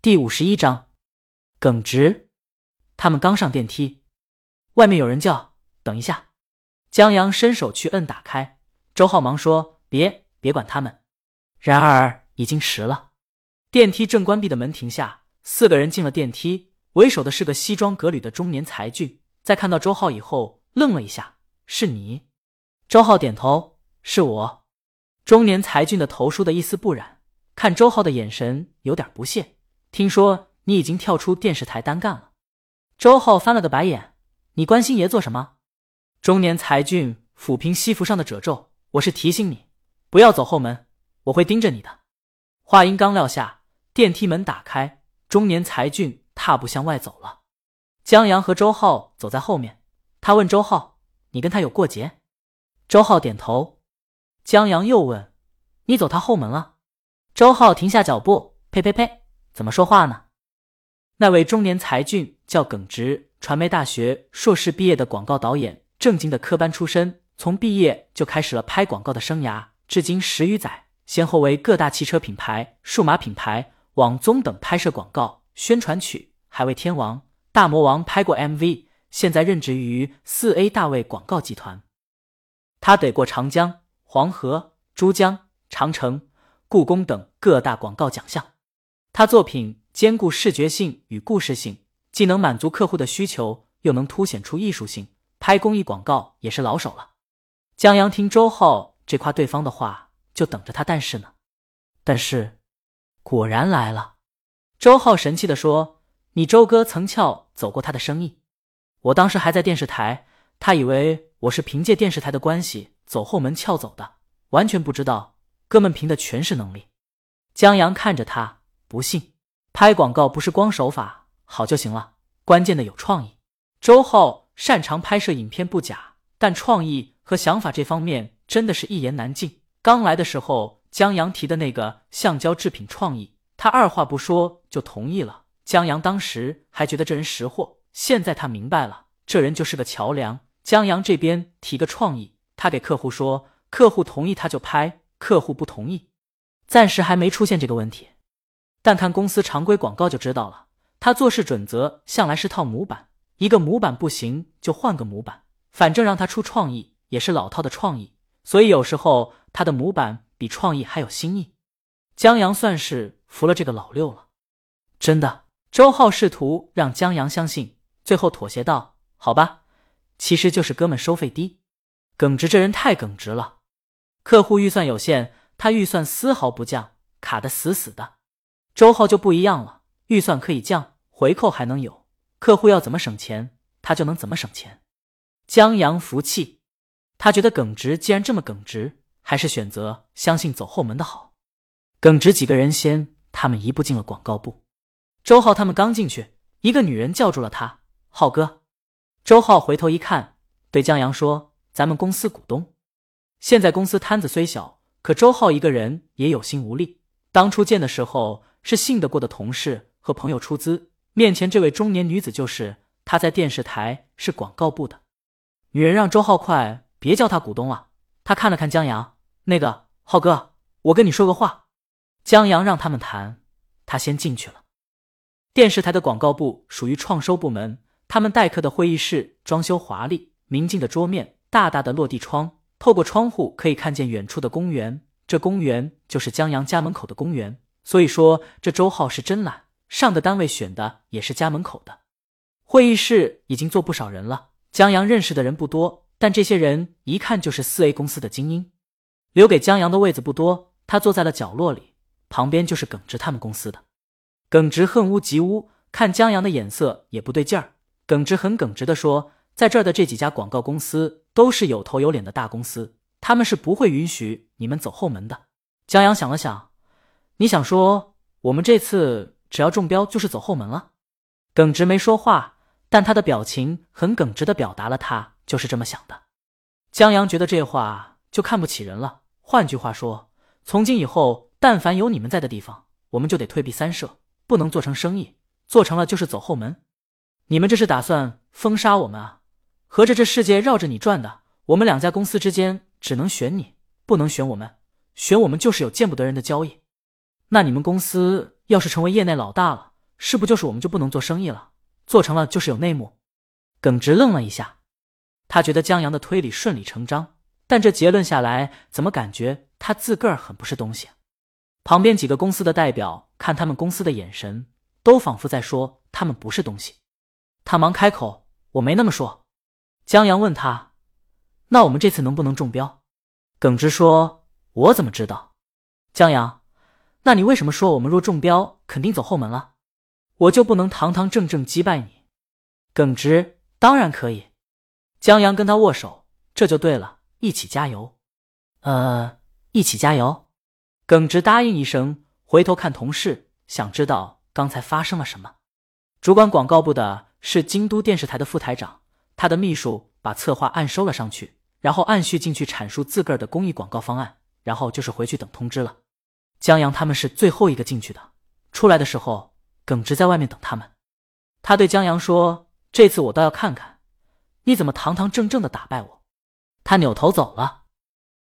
第五十一章，耿直。他们刚上电梯，外面有人叫：“等一下！”江阳伸手去摁打开，周浩忙说：“别，别管他们。”然而已经迟了。电梯正关闭的门停下，四个人进了电梯，为首的是个西装革履的中年才俊，在看到周浩以后愣了一下：“是你？”周浩点头：“是我。”中年才俊的头梳得一丝不染，看周浩的眼神有点不屑。听说你已经跳出电视台单干了。周浩翻了个白眼：“你关心爷做什么？”中年才俊抚平西服上的褶皱：“我是提醒你，不要走后门，我会盯着你的。”话音刚撂下，电梯门打开，中年才俊踏步向外走了。江阳和周浩走在后面，他问周浩：“你跟他有过节？”周浩点头。江阳又问：“你走他后门了？”周浩停下脚步：“呸呸呸，怎么说话呢？”那位中年才俊叫耿直，传媒大学硕士毕业的广告导演，正经的科班出身，从毕业就开始了拍广告的生涯，至今十余载，先后为各大汽车品牌、数码品牌、网综等拍摄广告宣传曲，还为天王、大魔王拍过 MV。现在任职于四 A 大卫广告集团，他得过长江。黄河、珠江、长城、故宫等各大广告奖项，他作品兼顾视觉性与故事性，既能满足客户的需求，又能凸显出艺术性。拍公益广告也是老手了。江阳听周浩这夸对方的话，就等着他。但是呢，但是果然来了。周浩神气的说：“你周哥曾撬走过他的生意，我当时还在电视台，他以为我是凭借电视台的关系。”走后门撬走的，完全不知道。哥们凭的全是能力。江阳看着他，不信。拍广告不是光手法好就行了，关键的有创意。周浩擅长拍摄影片不假，但创意和想法这方面真的是一言难尽。刚来的时候，江阳提的那个橡胶制品创意，他二话不说就同意了。江阳当时还觉得这人识货，现在他明白了，这人就是个桥梁。江阳这边提个创意。他给客户说，客户同意他就拍，客户不同意，暂时还没出现这个问题。但看公司常规广告就知道了，他做事准则向来是套模板，一个模板不行就换个模板，反正让他出创意也是老套的创意。所以有时候他的模板比创意还有新意。江阳算是服了这个老六了，真的。周浩试图让江阳相信，最后妥协道：“好吧，其实就是哥们收费低。”耿直这人太耿直了，客户预算有限，他预算丝毫不降，卡得死死的。周浩就不一样了，预算可以降，回扣还能有，客户要怎么省钱，他就能怎么省钱。江阳服气，他觉得耿直既然这么耿直，还是选择相信走后门的好。耿直几个人先，他们一步进了广告部。周浩他们刚进去，一个女人叫住了他：“浩哥。”周浩回头一看，对江阳说。咱们公司股东，现在公司摊子虽小，可周浩一个人也有心无力。当初建的时候是信得过的同事和朋友出资，面前这位中年女子就是她在电视台是广告部的女人，让周浩快别叫他股东了。他看了看江阳，那个浩哥，我跟你说个话。江阳让他们谈，他先进去了。电视台的广告部属于创收部门，他们待客的会议室装修华丽，明净的桌面。大大的落地窗，透过窗户可以看见远处的公园。这公园就是江阳家门口的公园。所以说，这周浩是真懒，上的单位选的也是家门口的。会议室已经坐不少人了。江阳认识的人不多，但这些人一看就是四 A 公司的精英。留给江阳的位子不多，他坐在了角落里，旁边就是耿直他们公司的。耿直恨屋及乌，看江阳的眼色也不对劲儿。耿直很耿直的说。在这儿的这几家广告公司都是有头有脸的大公司，他们是不会允许你们走后门的。江阳想了想，你想说我们这次只要中标就是走后门了？耿直没说话，但他的表情很耿直的表达了他就是这么想的。江阳觉得这话就看不起人了。换句话说，从今以后，但凡有你们在的地方，我们就得退避三舍，不能做成生意，做成了就是走后门。你们这是打算封杀我们啊？合着这世界绕着你转的，我们两家公司之间只能选你，不能选我们。选我们就是有见不得人的交易。那你们公司要是成为业内老大了，是不就是我们就不能做生意了？做成了就是有内幕。耿直愣了一下，他觉得江阳的推理顺理成章，但这结论下来，怎么感觉他自个儿很不是东西？旁边几个公司的代表看他们公司的眼神，都仿佛在说他们不是东西。他忙开口：“我没那么说。”江阳问他：“那我们这次能不能中标？”耿直说：“我怎么知道？”江阳：“那你为什么说我们若中标，肯定走后门了？我就不能堂堂正正击败你？”耿直：“当然可以。”江阳跟他握手：“这就对了，一起加油。”呃，一起加油。耿直答应一声，回头看同事，想知道刚才发生了什么。主管广告部的是京都电视台的副台长，他的秘书把策划案收了上去。然后按序进去阐述自个儿的公益广告方案，然后就是回去等通知了。江阳他们是最后一个进去的，出来的时候，耿直在外面等他们。他对江阳说：“这次我倒要看看，你怎么堂堂正正的打败我。”他扭头走了。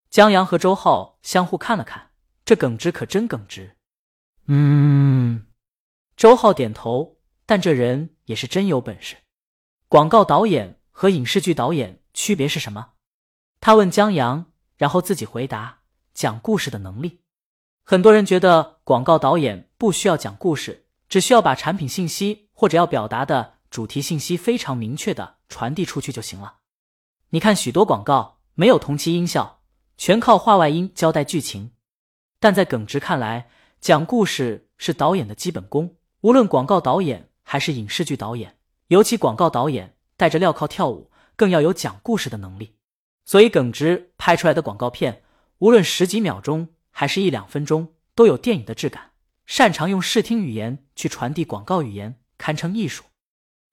江阳和周浩相互看了看，这耿直可真耿直。嗯，周浩点头，但这人也是真有本事。广告导演和影视剧导演区别是什么？他问江阳，然后自己回答：“讲故事的能力。”很多人觉得广告导演不需要讲故事，只需要把产品信息或者要表达的主题信息非常明确的传递出去就行了。你看许多广告没有同期音效，全靠话外音交代剧情。但在耿直看来，讲故事是导演的基本功。无论广告导演还是影视剧导演，尤其广告导演带着镣铐跳舞，更要有讲故事的能力。所以，耿直拍出来的广告片，无论十几秒钟还是一两分钟，都有电影的质感。擅长用视听语言去传递广告语言，堪称艺术。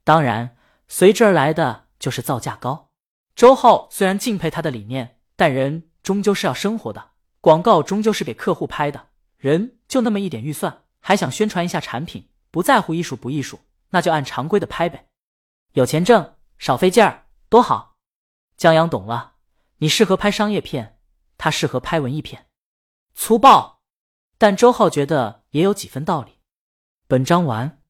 当然，随之而来的就是造价高。周浩虽然敬佩他的理念，但人终究是要生活的，广告终究是给客户拍的，人就那么一点预算，还想宣传一下产品，不在乎艺术不艺术，那就按常规的拍呗。有钱挣，少费劲儿，多好。江阳懂了。你适合拍商业片，他适合拍文艺片，粗暴，但周浩觉得也有几分道理。本章完。